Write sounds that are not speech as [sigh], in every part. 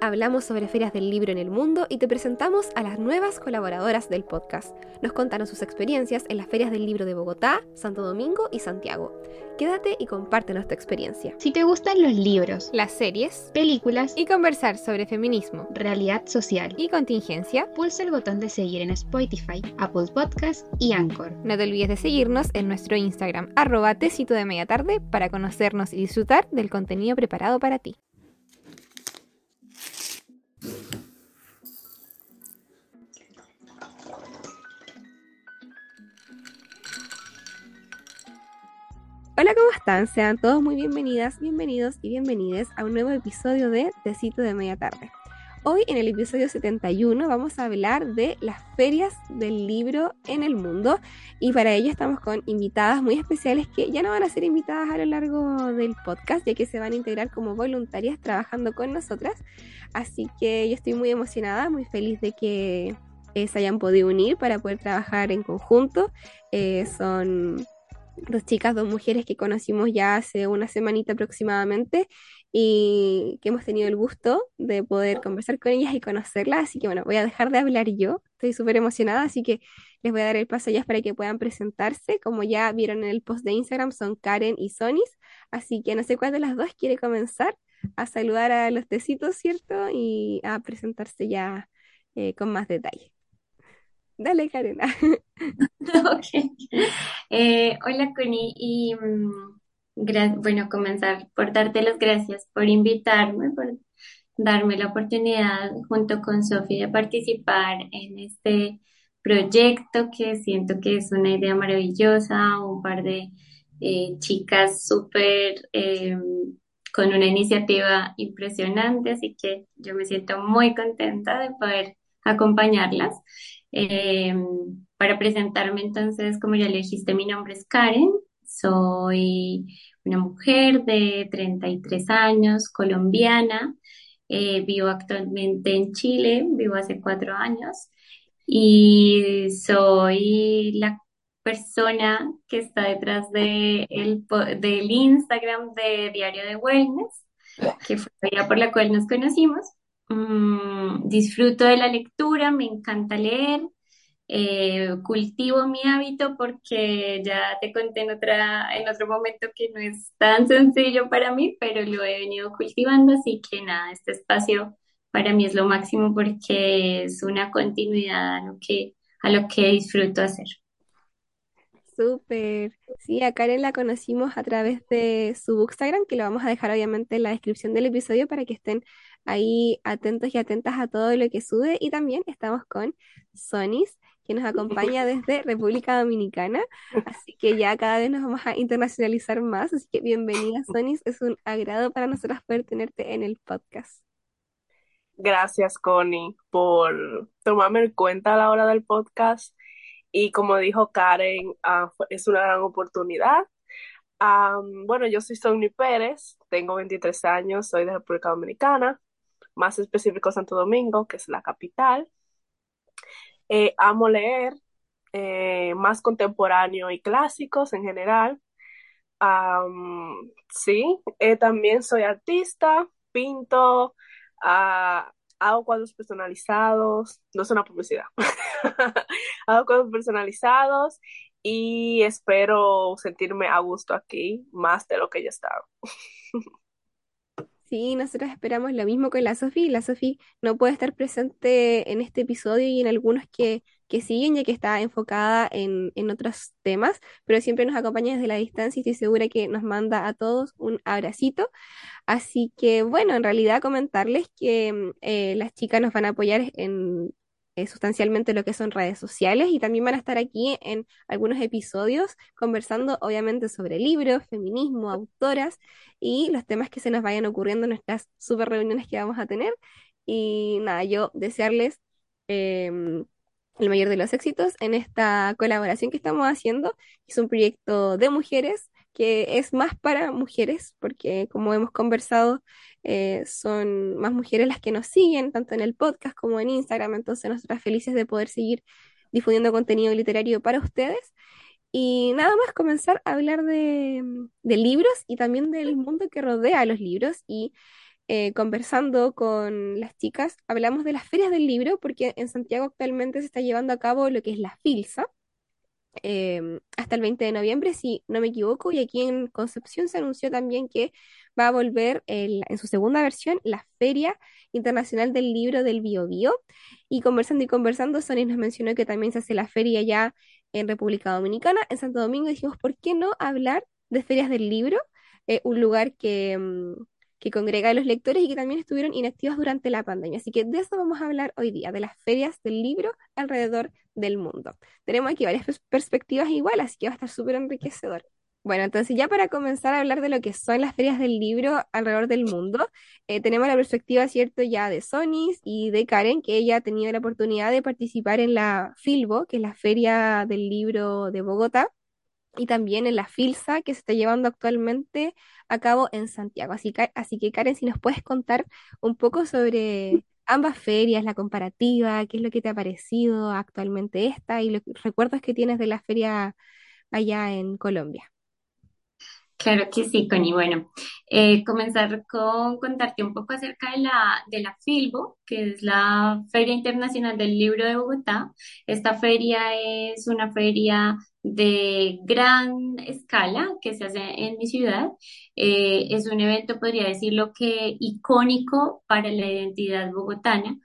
hablamos sobre ferias del libro en el mundo y te presentamos a las nuevas colaboradoras del podcast. Nos contaron sus experiencias en las ferias del libro de Bogotá, Santo Domingo y Santiago. Quédate y compártenos tu experiencia. Si te gustan los libros, las series, películas y conversar sobre feminismo, realidad social y contingencia, pulsa el botón de seguir en Spotify, Apple Podcast y Anchor. No te olvides de seguirnos en nuestro Instagram, arroba tecito de media tarde, para conocernos y disfrutar del contenido preparado para ti. Hola, ¿cómo están? Sean todos muy bienvenidas, bienvenidos y bienvenides a un nuevo episodio de Tecito de Media Tarde. Hoy en el episodio 71 vamos a hablar de las ferias del libro en el mundo y para ello estamos con invitadas muy especiales que ya no van a ser invitadas a lo largo del podcast ya que se van a integrar como voluntarias trabajando con nosotras. Así que yo estoy muy emocionada, muy feliz de que eh, se hayan podido unir para poder trabajar en conjunto. Eh, son dos chicas, dos mujeres que conocimos ya hace una semanita aproximadamente y que hemos tenido el gusto de poder conversar con ellas y conocerlas. Así que bueno, voy a dejar de hablar yo, estoy súper emocionada, así que les voy a dar el paso a ellas para que puedan presentarse. Como ya vieron en el post de Instagram, son Karen y Sonis, así que no sé cuál de las dos quiere comenzar a saludar a los tecitos, ¿cierto? Y a presentarse ya eh, con más detalle. Dale, Karen. [laughs] ok. Eh, hola, Connie. Y mm, bueno, comenzar por darte las gracias por invitarme, por darme la oportunidad junto con Sofía de participar en este proyecto que siento que es una idea maravillosa, un par de eh, chicas súper em, con una iniciativa impresionante, así que yo me siento muy contenta de poder acompañarlas. Eh, para presentarme entonces, como ya le dijiste, mi nombre es Karen, soy una mujer de 33 años, colombiana, eh, vivo actualmente en Chile, vivo hace cuatro años y soy la persona que está detrás de el, del Instagram de Diario de Wellness, que fue la por la cual nos conocimos. Mm, disfruto de la lectura, me encanta leer, eh, cultivo mi hábito porque ya te conté en, otra, en otro momento que no es tan sencillo para mí, pero lo he venido cultivando, así que nada, este espacio para mí es lo máximo porque es una continuidad a lo que, a lo que disfruto hacer. Súper. Sí, a Karen la conocimos a través de su Bookstagram, que lo vamos a dejar obviamente en la descripción del episodio para que estén ahí atentos y atentas a todo lo que sube. Y también estamos con Sonis, que nos acompaña [laughs] desde República Dominicana. Así que ya cada vez nos vamos a internacionalizar más. Así que bienvenida, Sonis. Es un agrado para nosotras poder tenerte en el podcast. Gracias, Connie, por tomarme en cuenta a la hora del podcast. Y como dijo Karen, ah, es una gran oportunidad. bueno, yo soy Sonny Pérez, tengo 23 años, soy de República Dominicana más específico Santo Domingo, que es la capital. Eh, amo leer, eh, más contemporáneo y clásicos en general. sí, eh, también soy artista, pinto, ah, hago cuadros personalizados, no es una publicidad, [laughs] hago cuadros personalizados y espero sentirme a gusto aquí más de lo que ya estaba. [laughs] Sí, nosotros esperamos lo mismo con la Sofi. La Sofi no puede estar presente en este episodio y en algunos que, que siguen, ya que está enfocada en, en otros temas, pero siempre nos acompaña desde la distancia y estoy segura que nos manda a todos un abracito. Así que, bueno, en realidad comentarles que mm, eh, las chicas nos van a apoyar en sustancialmente lo que son redes sociales y también van a estar aquí en algunos episodios conversando obviamente sobre libros, feminismo, autoras y los temas que se nos vayan ocurriendo en nuestras super reuniones que vamos a tener. Y nada, yo desearles em, el mayor de los éxitos en esta colaboración que estamos haciendo. Es un proyecto de mujeres que es más para mujeres, porque como hemos conversado, eh, son más mujeres las que nos siguen, tanto en el podcast como en Instagram, entonces nosotras felices de poder seguir difundiendo contenido literario para ustedes. Y nada más comenzar a hablar de, de libros y también del mundo que rodea a los libros. Y eh, conversando con las chicas, hablamos de las ferias del libro, porque en Santiago actualmente se está llevando a cabo lo que es la FILSA, em, hasta el 20 de noviembre, si no me equivoco, y aquí en Concepción se anunció también que va a volver en su segunda versión la Feria Internacional del Libro del Biobío. Y conversando y conversando, Sonia nos mencionó que también se hace la feria ya en República Dominicana, en Santo Domingo, dijimos, ¿por qué no hablar de ferias del libro? Eh, un lugar que, mm, que congrega a los lectores y que también estuvieron inactivas durante la pandemia. Así que de eso vamos a hablar hoy día, de las ferias del libro alrededor del mundo. Tenemos aquí varias pers- perspectivas igual, así que va a estar súper enriquecedor. Bueno, entonces ya para comenzar a hablar de lo que son las ferias del libro alrededor del mundo, eh, tenemos la perspectiva, ¿cierto?, ya de Sonis y de Karen, que ella ha tenido la oportunidad de participar en la Filbo, que es la Feria del Libro de Bogotá, y también en la FILSA, que se está llevando actualmente a cabo en Santiago. Así que, así que Karen, si nos puedes contar un poco sobre ambas ferias, la comparativa, qué es lo que te ha parecido actualmente esta y los recuerdos que tienes de la feria allá en Colombia. Claro que sí, Connie. Bueno, eh, comenzar con contarte un poco acerca de la, de la Filbo, que es la Feria Internacional del Libro de Bogotá. Esta feria es una feria de gran escala que se hace en mi ciudad. Eh, es un evento, podría decirlo que icónico para la identidad bogotana.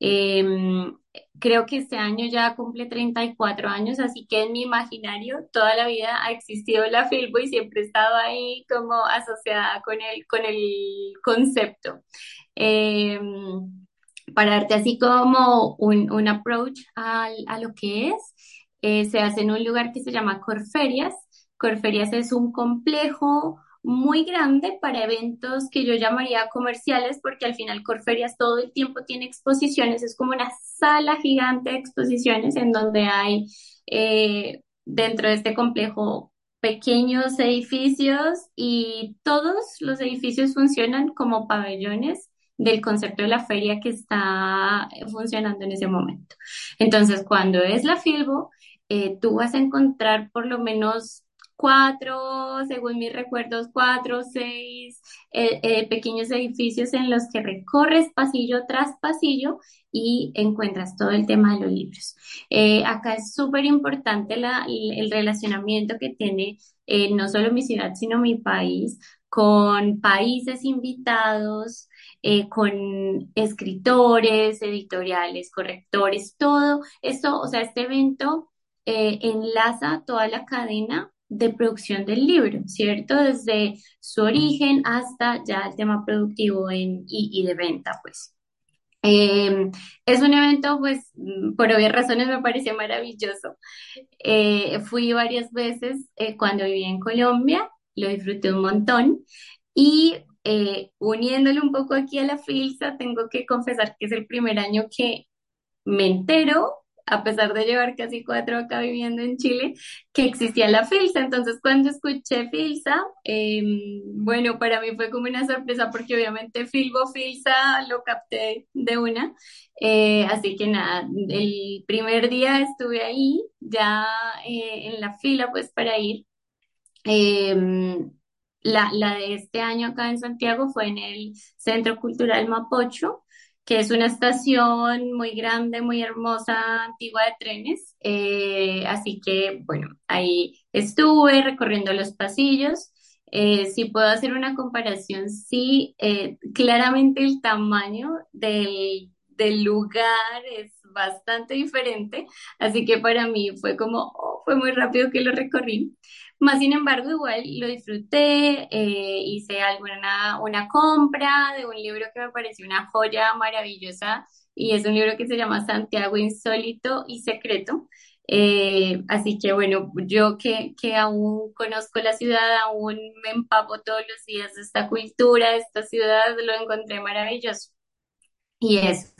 Em, Creo que este año ya cumple 34 años, así que en mi imaginario toda la vida ha existido la Filbo y siempre he estado ahí como asociada con el, con el concepto. Eh, para darte así como un, un approach al- a lo que es, eh, se hace en un lugar que se llama Corferias. Corferias es un complejo muy grande para eventos que yo llamaría comerciales, porque al final Corferias todo el tiempo tiene exposiciones, es como una sala gigante de exposiciones en donde hay eh, dentro de este complejo pequeños edificios y todos los edificios funcionan como pabellones del concepto de la feria que está funcionando en ese momento. Entonces, cuando es la Filbo, eh, tú vas a encontrar por lo menos cuatro, según mis recuerdos, cuatro seis eh, eh, pequeños edificios en los que recorres pasillo tras pasillo y encuentras todo el tema de los libros. Eh, acá es súper importante el relacionamiento que tiene eh, no solo mi ciudad, sino mi país, con países invitados, eh, con escritores, editoriales, correctores, todo esto, o sea, este evento eh, enlaza toda la cadena de producción del libro, ¿cierto? Desde su origen hasta ya el tema productivo en, y, y de venta, pues. Eh, es un evento, pues, mm, por obvias razones me pareció maravilloso. Eh, fui varias veces eh, cuando vivía en Colombia, lo disfruté un montón y eh, uniéndole un poco aquí a la filsa, tengo que confesar que es el primer año que me entero, a pesar de llevar casi cuatro acá viviendo en Chile, que existía la Filsa. Entonces, cuando escuché Filsa, eh, bueno, para mí fue como una sorpresa porque obviamente Filbo Filsa lo capté de una. Eh, así que nada, el primer día estuve ahí, ya eh, en la fila, pues para ir. Eh, la, la de este año acá en Santiago fue en el Centro Cultural Mapocho que es una estación muy grande, muy hermosa, antigua de trenes. Eh, así que, bueno, ahí estuve recorriendo los pasillos. Eh, si puedo hacer una comparación, sí, eh, claramente el tamaño del, del lugar es bastante diferente, así que para mí fue como, oh, fue muy rápido que lo recorrí. Más sin embargo, igual lo disfruté, eh, hice alguna una compra de un libro que me pareció una joya maravillosa y es un libro que se llama Santiago Insólito y Secreto. Eh, así que bueno, yo que, que aún conozco la ciudad, aún me empapo todos los días de esta cultura, de esta ciudad, lo encontré maravilloso. Y eso.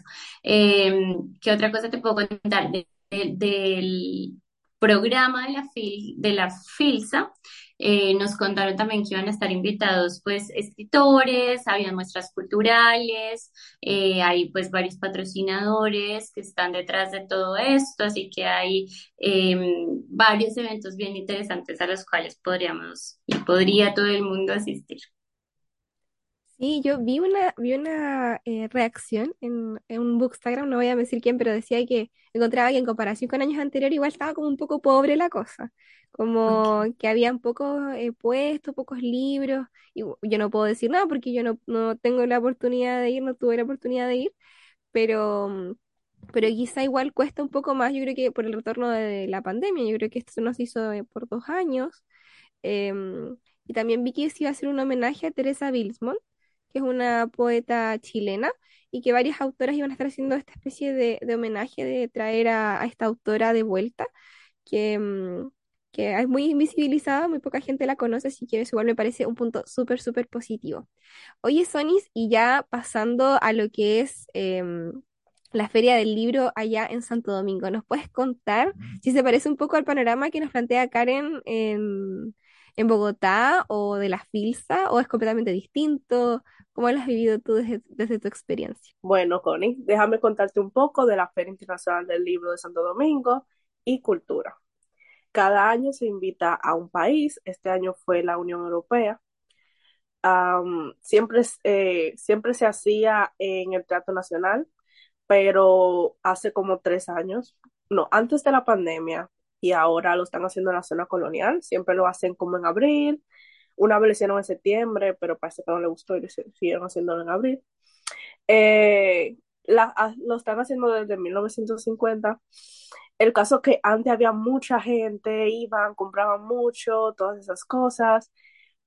Eh, ¿qué otra cosa te puedo contar de- de- del programa de la, FIL, de la FILSA? Eh, nos contaron también que iban a estar invitados pues escritores, había muestras culturales, eh, hay pues varios patrocinadores que están detrás de todo esto, así que hay eh, varios eventos bien interesantes a los cuales podríamos y podría todo el mundo asistir. Sí, yo vi una, vi una eh, reacción en, en un bookstagram, no voy a decir quién, pero decía que encontraba que en comparación con años anteriores igual estaba como un poco pobre la cosa, como que habían pocos eh, puestos, pocos libros, y yo no puedo decir nada porque yo no, no tengo la oportunidad de ir, no tuve la oportunidad de ir, pero, mm, pero quizá igual cuesta un poco más, yo creo que por el retorno de la pandemia, yo creo que esto nos hizo eh, por dos años, em, y también vi que se iba a hacer un homenaje a Teresa Bilsmont que es una poeta chilena, y que varias autoras iban a estar haciendo esta especie de, de homenaje de traer a, a esta autora de vuelta, que, mm, que es muy invisibilizada, muy poca gente la conoce, así que eso igual me parece un punto súper, súper positivo. Oye, Sonis, y ya pasando a lo que es em, la Feria del Libro allá en Santo Domingo, ¿nos puedes contar si se parece un poco al panorama que nos plantea Karen en, en Bogotá o de la Filsa, o es completamente distinto? ¿Cómo lo has vivido tú desde, tu experiencia? Bueno, Connie, déjame contarte un poco de la Feria Internacional del Libro de Santo Domingo y Cultura. Cada año se invita a un país, este año fue la Unión Europea. Siempre, eh, siempre se hacía en el Teatro Nacional, pero hace como tres años, no, antes de la pandemia, y ahora lo están haciendo en la zona colonial, siempre lo hacen como en abril, una vez lo hicieron en septiembre, pero parece que no le gustó y lo siguieron haciéndolo en abril. Eh, la- a- lo están haciendo desde 1950. El caso que antes había mucha gente, iban, compraban mucho, todas esas cosas,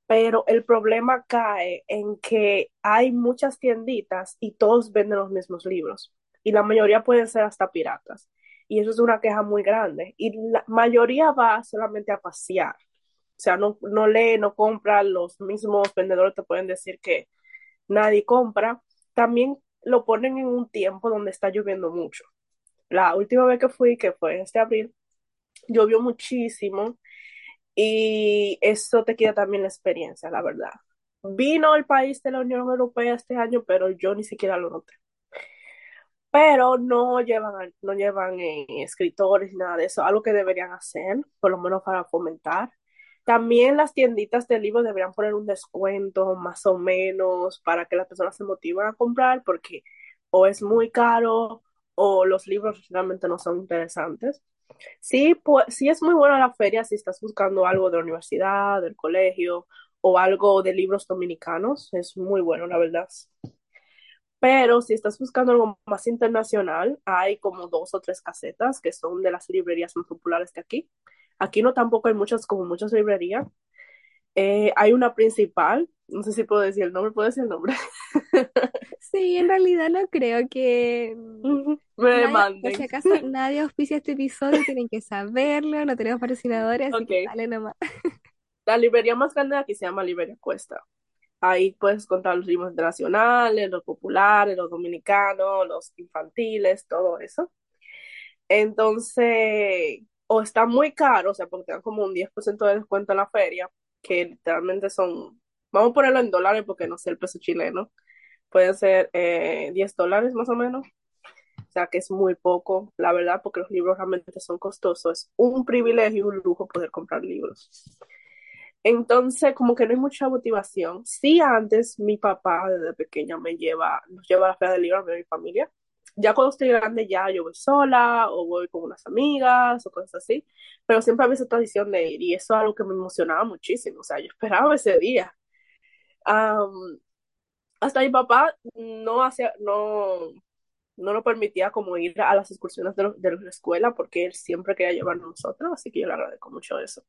pero el problema cae en que hay muchas tienditas y todos venden los mismos libros y la mayoría pueden ser hasta piratas. Y eso es una queja muy grande. Y la mayoría va solamente a pasear. O sea, no, no lee, no compra, los mismos vendedores te pueden decir que nadie compra. También lo ponen en un tiempo donde está lloviendo mucho. La última vez que fui, que fue este abril, llovió muchísimo y eso te quita también la experiencia, la verdad. Vino el país de la Unión Europea este año, pero yo ni siquiera lo noté. Pero no llevan, no llevan eh, escritores ni nada de eso, algo que deberían hacer, por lo menos para fomentar. También las tienditas de libros deberían poner un descuento más o menos para que las personas se motiven a comprar porque o es muy caro o los libros realmente no son interesantes. Sí, pues, sí es muy buena la feria si estás buscando algo de la universidad, del colegio o algo de libros dominicanos. Es muy bueno, la verdad. Pero si estás buscando algo más internacional, hay como dos o tres casetas que son de las librerías más populares de aquí. Aquí no tampoco hay muchas, como muchas librerías. Eh, hay una principal, no sé si puedo decir el nombre, ¿puedo decir el nombre? [laughs] Sí, en realidad no creo que Me nadie, por si demanden. acaso [laughs] nadie auspicia este episodio, tienen que saberlo, no tenemos patrocinadores, así que Ok. dale nomás. La librería más grande de aquí se llama Librería Cuesta. Ahí puedes encontrar los libros internacionales, los populares, los dominicanos, los infantiles, todo eso. Entonces, o está muy caro, o sea, porque te dan como un 10% de descuento en la feria, que literalmente son, vamos a ponerlo en dólares porque no sé el peso chileno, pueden ser eh, 10 dólares más o menos. O sea, que es muy poco, la verdad, porque los libros realmente son costosos. Es un privilegio y un lujo poder comprar libros. Entonces, como que no hay mucha motivación. Sí, antes mi papá desde pequeña me lleva, nos lleva a la feria del libro a mi familia. Ya cuando estoy grande ya yo voy sola o voy con unas amigas o cosas así, pero siempre había esa tradición de ir y eso es algo que me emocionaba muchísimo. O sea, yo esperaba ese día. Am, hasta mi papá no hacía, no, no nos permitía como ir a las excursiones de, de la escuela porque él siempre quería llevarnos a nosotros, así que yo le agradezco mucho eso.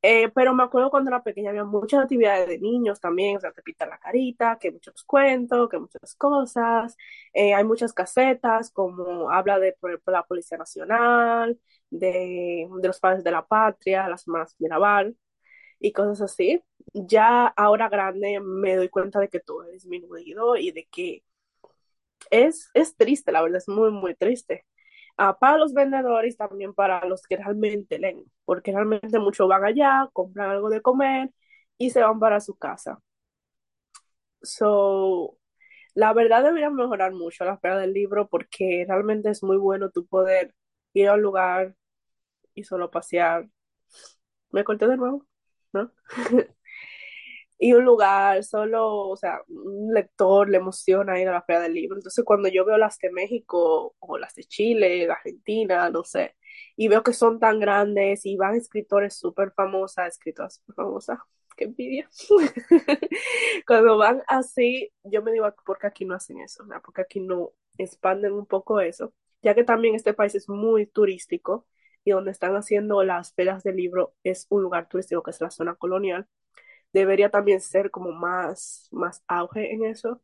Eh, pero me acuerdo cuando era pequeña había muchas actividades de niños también, o sea, te pintan la carita, que muchos cuentos, que muchas cosas. Eh, hay muchas casetas, como habla de, por ejemplo, la Policía Nacional, de, de los padres de la patria, las semanas Mirabal y cosas así. Ya ahora grande me doy cuenta de que todo ha disminuido y de que es, es triste, la verdad, es muy, muy triste. Para los vendedores también para los que realmente leen, porque realmente muchos van allá, compran algo de comer y se van para su casa. So, la verdad debería mejorar mucho la feria del libro porque realmente es muy bueno tú poder ir a un lugar y solo pasear. ¿Me corté de nuevo? ¿No? [laughs] y un lugar, solo, o sea, un lector le emociona ir a la feria del libro. Entonces, cuando yo veo las de México o las de Chile, de Argentina, no sé, y veo que son tan grandes y van escritores súper famosas, escritoras súper famosas, qué envidia. [laughs] Cuando van así, yo me digo, ¿por qué aquí no hacen eso? ¿no? Porque aquí no expanden un poco eso, ya que también este país es muy turístico y donde están haciendo las ferias del libro es un lugar turístico que es la zona colonial debería también ser como más, más auge en eso.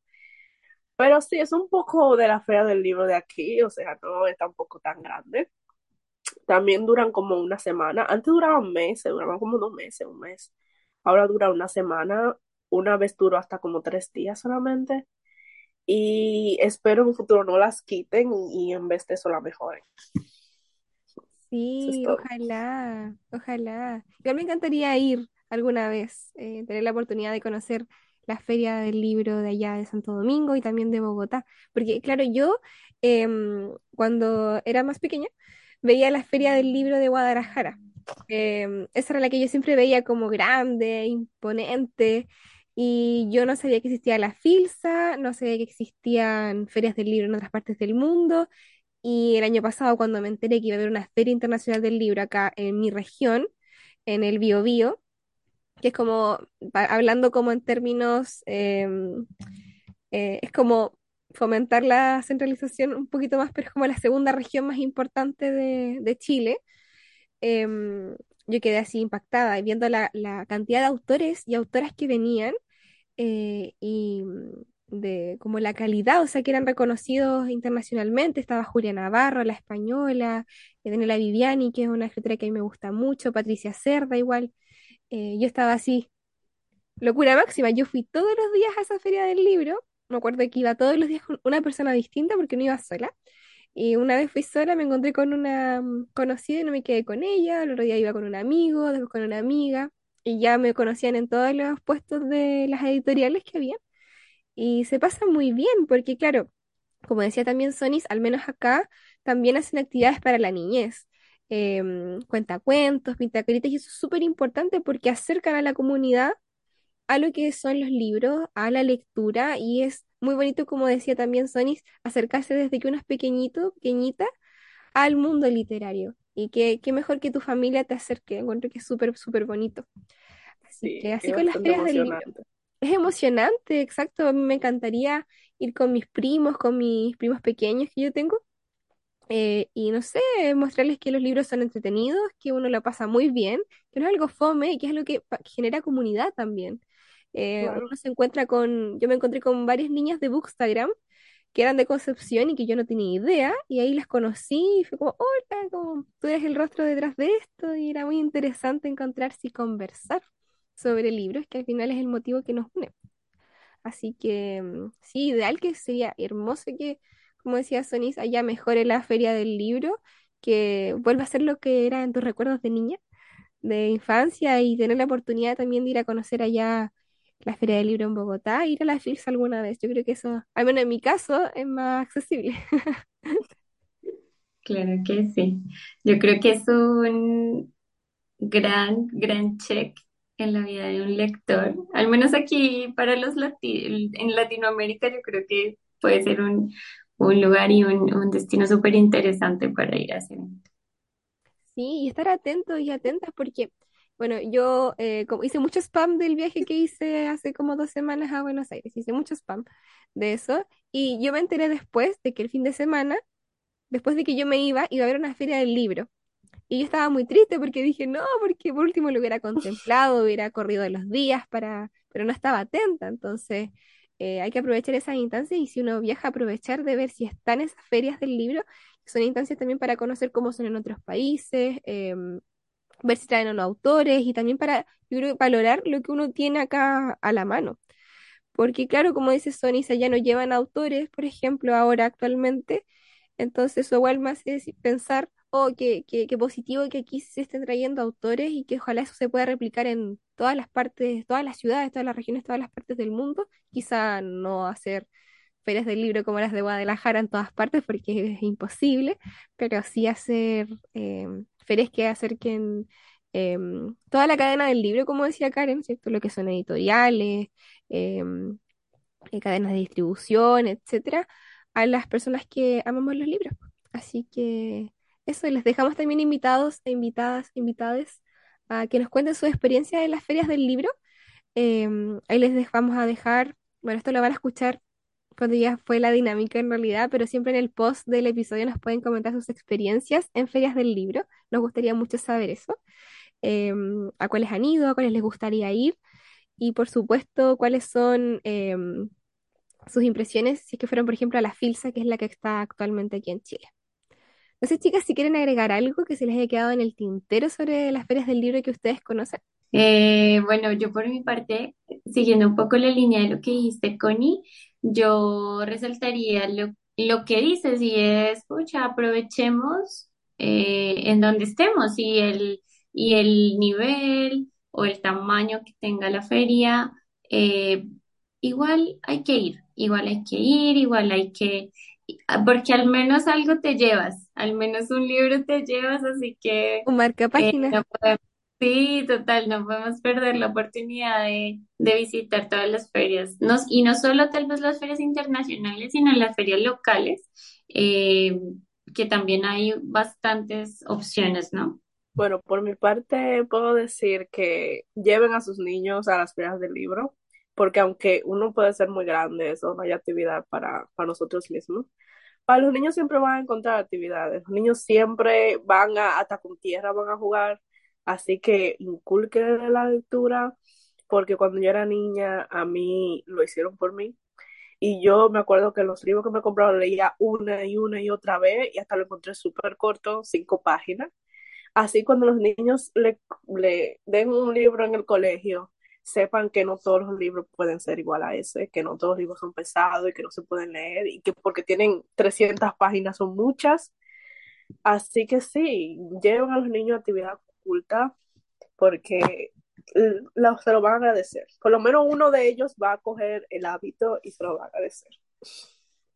Pero sí, es un poco de la fea del libro de aquí, o sea, no es tampoco tan grande. También duran como una semana. Antes duraban meses, duraban como dos meses, un mes. Ahora dura una semana. Una vez duró hasta como tres días solamente. Y espero en un futuro no las quiten y, en vez de eso la mejoren. Sí, ojalá, ojalá. Yo me encantaría ir alguna vez, eh, tener la oportunidad de conocer la feria del libro de allá de Santo Domingo y también de Bogotá. Porque claro, yo em, cuando era más pequeña veía la feria del libro de Guadalajara. Em, esa era la que yo siempre veía como grande, imponente. Y yo no sabía que existía la FILSA, no sabía que existían ferias del libro en otras partes del mundo. Y el año pasado, cuando me enteré que iba a haber una feria internacional del libro acá en mi región, en el Biobío, que es como, hablando como en términos, em, eh, es como fomentar la centralización un poquito más, pero es como la segunda región más importante de, Chile. Em, yo quedé así impactada viendo la, cantidad de autores y autoras que venían eh, y de como la calidad, o sea, que eran reconocidos internacionalmente. Estaba Julia Navarro, la española, Daniela Viviani, que es una escritora que a mí me gusta mucho, Patricia Cerda igual. Eh, yo estaba así, locura máxima. Yo fui todos los días a esa feria del libro. Me acuerdo que iba todos los días con una persona distinta porque no iba sola. Y una vez fui sola, me encontré con una mm, conocida y no me quedé con ella. El otro día iba con un amigo, después con una amiga. Y ya me conocían en todos los puestos de las editoriales que había. Y se pasa muy bien porque, claro, como decía también Sonis, al menos acá también hacen actividades para la niñez eh, cuentacuentos, pintacaritas, y eso es súper importante porque acercan a la comunidad a lo que son los libros, a la lectura, y es muy bonito, como decía también Sonis, acercarse desde que uno es pequeñito, pequeñita, al mundo literario. Y que, mejor que tu familia te acerque, encuentro que es súper, súper bonito. Así que así con las ferias del libro. Es emocionante, exacto. A mí me encantaría ir con mis primos, con mis primos pequeños que yo tengo, eh, y no sé, mostrarles que los libros son entretenidos, que uno lo pasa muy bien, que no es algo fome y que es algo que, genera comunidad también. Eh, uno se encuentra con, yo me encontré con varias niñas de Bookstagram que eran de Concepción y que yo no tenía idea, y ahí las conocí y fue como, hola, como tú eres el rostro detrás de esto, y era muy interesante encontrarse y conversar sobre libros, que al final es el motivo que nos une. Así que mm, sí, ideal que sería hermoso que como decía Sonis, allá mejore la feria del libro, que vuelva a ser lo que era en tus recuerdos de niña, de infancia y tener la oportunidad también de ir a conocer allá la feria del libro en Bogotá, ir a la FILS alguna vez. Yo creo que eso, al menos en mi caso, es más accesible. [laughs] Claro que sí. Yo creo que es un gran, gran check en la vida de un lector. Al menos aquí para los lati en Latinoamérica yo creo que puede ser un, un lugar y un, destino súper interesante para ir a hacer. Sí, y estar atentos y atentas porque, bueno, yo eh, como hice mucho spam del viaje que hice hace como dos semanas a Buenos Aires, hice mucho spam de eso y yo me enteré después de que el fin de semana, después de que yo me iba, iba a haber una feria del libro. Y yo estaba muy triste porque dije, no, porque por último lo hubiera contemplado, hubiera corrido los días para, pero no estaba atenta. Entonces, eh, hay que aprovechar esas instancias y si uno viaja, aprovechar de ver si están esas ferias del libro, son instancias también para conocer cómo son en otros países, em, ver si traen a los autores y también para valorar lo que uno tiene acá a la mano. Porque claro, como dice Sony, ya no llevan autores, por ejemplo, ahora actualmente, entonces eso igual más es pensar oh, qué, positivo que aquí se estén trayendo autores y que ojalá eso se pueda replicar en todas las partes, todas las ciudades, todas las regiones, todas las partes del mundo. Quizá no hacer ferias del libro como las de Guadalajara en todas partes porque es imposible, pero sí hacer eh, ferias que acerquen em, toda la cadena del libro, como decía Karen, ¿cierto? Lo que son editoriales, em, eh, cadenas de distribución, etcétera, a las personas que amamos los libros. Así que eso, les dejamos también invitados e invitadas, invitades a que nos cuenten su experiencia en las ferias del libro. Em, ahí les vamos a dejar, bueno, esto lo van a escuchar cuando ya fue la dinámica en realidad, pero siempre en el post del episodio nos pueden comentar sus experiencias en ferias del libro. Nos gustaría mucho saber eso. Em, a cuáles han ido, a cuáles les gustaría ir y por supuesto cuáles son em, sus impresiones si es que fueron, por ejemplo, a la FILSA, que es la que está actualmente aquí en Chile. No sé, chicas, si quieren agregar algo que se les haya quedado en el tintero sobre las ferias del libro que ustedes conocen. Eh, bueno, yo por mi parte, siguiendo un poco la línea de lo que dijiste, Connie, yo resaltaría lo, lo que dices y es, pucha, aprovechemos eh, en donde estemos y el, y el nivel o el tamaño que tenga la feria, eh, igual hay que ir, igual hay que ir, igual hay que, porque al menos algo te llevas, al menos un libro te llevas, así que... Un marca Eh, página. no podemos- sí, total, no podemos perder la oportunidad de, de visitar todas las ferias. No- y no solo tal vez las ferias internacionales, sino las ferias locales, eh, que también hay bastantes opciones, ¿no? Bueno, por mi parte puedo decir que lleven a sus niños a las ferias del libro, porque aunque uno puede ser muy grande, eso no hay actividad para, para nosotros mismos. Para los niños siempre van a encontrar actividades. Los niños siempre van a, hasta con tierra van a jugar, así que inculquen la lectura, porque cuando yo era niña a mí lo hicieron por mí. Y yo me acuerdo que los libros que me compraron leía una y una y otra vez y hasta lo encontré súper corto, cinco páginas. Así cuando los niños le, le den un libro en el colegio, sepan que no todos los libros pueden ser igual a ese, que no todos los libros son pesados y que no se pueden leer y que porque tienen 300 páginas son muchas. Así que sí, lleven a los niños a actividad oculta porque lo- se lo van a agradecer. Por lo menos uno de ellos va a coger el hábito y se lo va a agradecer.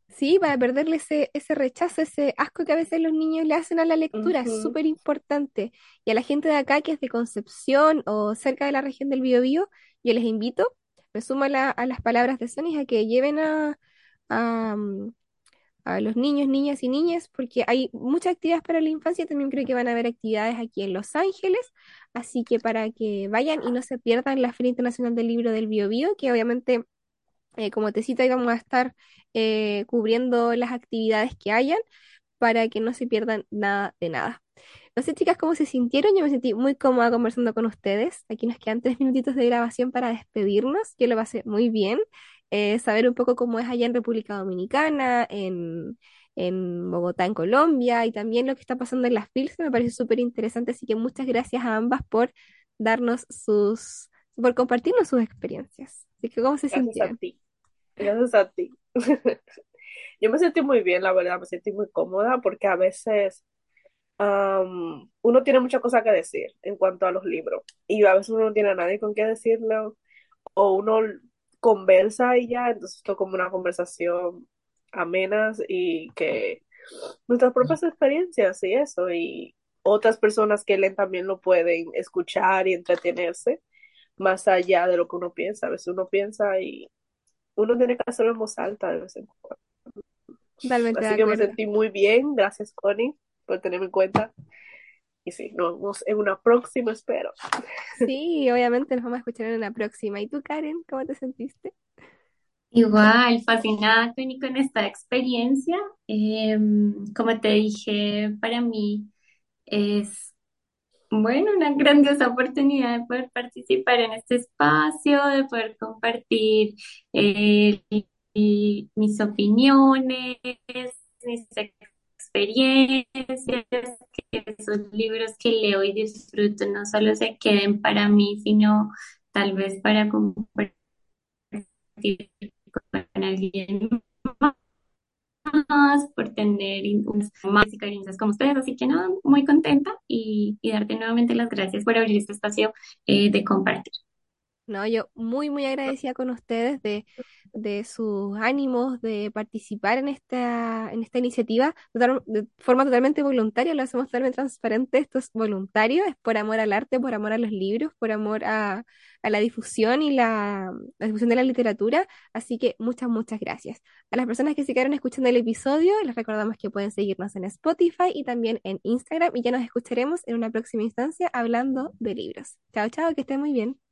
Sí, para perderle ese, ese rechazo, ese asco que a veces los niños le hacen a la lectura, es súper importante. Y a la gente de acá que es de Concepción o cerca de la región del Biobío, yo les invito, me sumo a, la- a las palabras de Sonis, a que lleven a, a, mm, a los niños, niñas y niñas, porque hay muchas actividades para la infancia, también creo que van a haber actividades aquí en Los Ángeles, así que para que vayan y no se pierdan la Feria Internacional del Libro del Biobío, que obviamente eh, como te cito, ahí vamos a estar eh, cubriendo las actividades que hayan para que no se pierdan nada de nada. No sé, chicas, cómo se sintieron. Yo me sentí muy cómoda conversando con ustedes. Aquí nos quedan tres minutitos de grabación para despedirnos. Yo lo pasé muy bien. Eh, saber un poco cómo es allá en República Dominicana, en, en Bogotá, en Colombia, y también lo que está pasando en las FILS, me parece súper interesante. Así que muchas gracias a ambas por darnos sus, por compartirnos sus experiencias. Así que, ¿cómo se Gracias a sintieron? ti. Gracias a ti. [laughs] Yo me sentí muy bien, la verdad, me sentí muy cómoda porque a veces am, uno tiene muchas cosas que decir en cuanto a los libros y a veces uno no tiene a nadie con qué decirlo o uno conversa y ya, entonces esto como una conversación amenas y que nuestras propias experiencias y eso y otras personas que leen también lo pueden escuchar y entretenerse más allá de lo que uno piensa. A veces uno piensa y uno tiene que hacerlo en voz alta de vez en cuando. Totalmente Así que me sentí muy bien. Gracias, Connie, por tenerme en cuenta. Y sí, nos vemos en una próxima, espero. Sí, obviamente nos vamos a escuchar en una próxima. ¿Y tú, Karen, cómo te sentiste? Igual, fascinada Connie, con esta experiencia. Em, como te dije, para mí es Bueno, una grandiosa oportunidad de poder participar en este espacio, de poder compartir eh, mis opiniones, mis experiencias, que esos libros que leo y disfruto no solo se queden para mí, sino tal vez para compartir con alguien más, por tener unas más cariñosas como ustedes. Así que nada, muy contenta y, y darte nuevamente las gracias por abrir este espacio eh, de compartir. No, yo muy, muy agradecida con ustedes de, de sus ánimos de participar en esta, en esta iniciativa total- de forma totalmente voluntaria, lo hacemos totalmente transparente, esto es voluntario, es por amor al arte, por amor a los libros, por amor a, a la difusión y la, la difusión de la literatura, así que muchas, muchas gracias. A las personas que se quedaron escuchando el episodio, les recordamos que pueden seguirnos en Spotify y también en Instagram y ya nos escucharemos en una próxima instancia hablando de libros. Chao, chao, que estén muy bien.